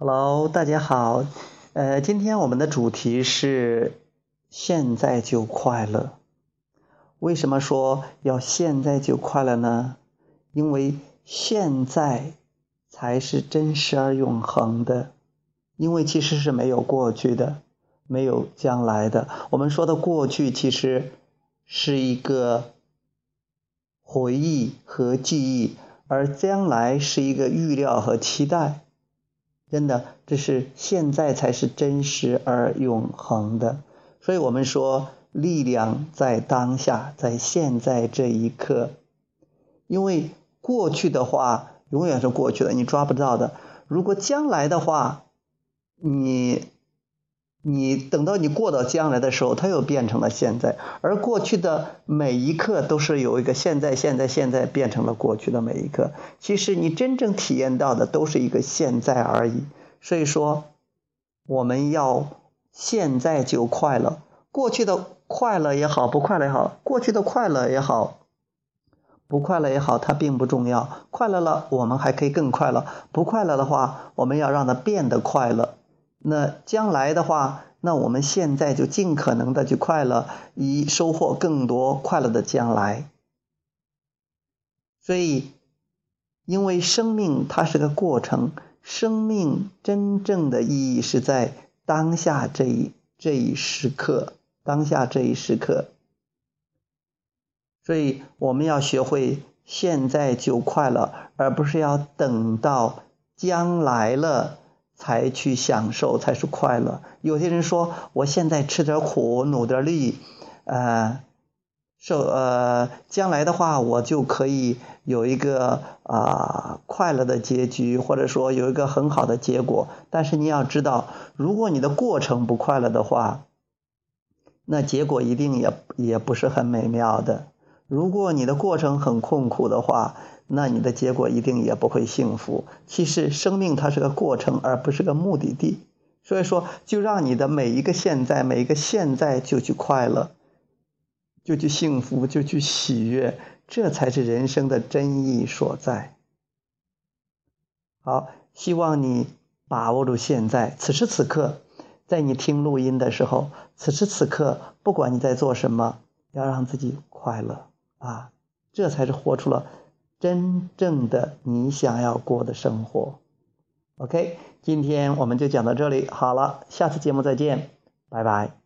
Hello，大家好，呃，今天我们的主题是现在就快乐。为什么说要现在就快乐呢？因为现在才是真实而永恒的，因为其实是没有过去的，没有将来的。我们说的过去其实是一个回忆和记忆，而将来是一个预料和期待。真的，这是现在才是真实而永恒的。所以我们说，力量在当下，在现在这一刻。因为过去的话，永远是过去的，你抓不到的。如果将来的话，你。你等到你过到将来的时候，它又变成了现在，而过去的每一刻都是有一个现在，现在，现在变成了过去的每一刻。其实你真正体验到的都是一个现在而已。所以说，我们要现在就快乐。过去的快乐也好，不快乐也好，过去的快乐也好，不快乐也好，它并不重要。快乐了，我们还可以更快乐；不快乐的话，我们要让它变得快乐。那将来的话，那我们现在就尽可能的去快乐，以收获更多快乐的将来。所以，因为生命它是个过程，生命真正的意义是在当下这一这一时刻，当下这一时刻。所以，我们要学会现在就快乐，而不是要等到将来了。才去享受才是快乐。有些人说，我现在吃点苦，努点力，呃，受呃，将来的话，我就可以有一个啊快乐的结局，或者说有一个很好的结果。但是你要知道，如果你的过程不快乐的话，那结果一定也也不是很美妙的。如果你的过程很痛苦的话，那你的结果一定也不会幸福。其实生命它是个过程，而不是个目的地。所以说，就让你的每一个现在，每一个现在就去快乐，就去幸福，就去喜悦，这才是人生的真意所在。好，希望你把握住现在，此时此刻，在你听录音的时候，此时此刻，不管你在做什么，要让自己快乐啊，这才是活出了。真正的你想要过的生活，OK，今天我们就讲到这里，好了，下次节目再见，拜拜。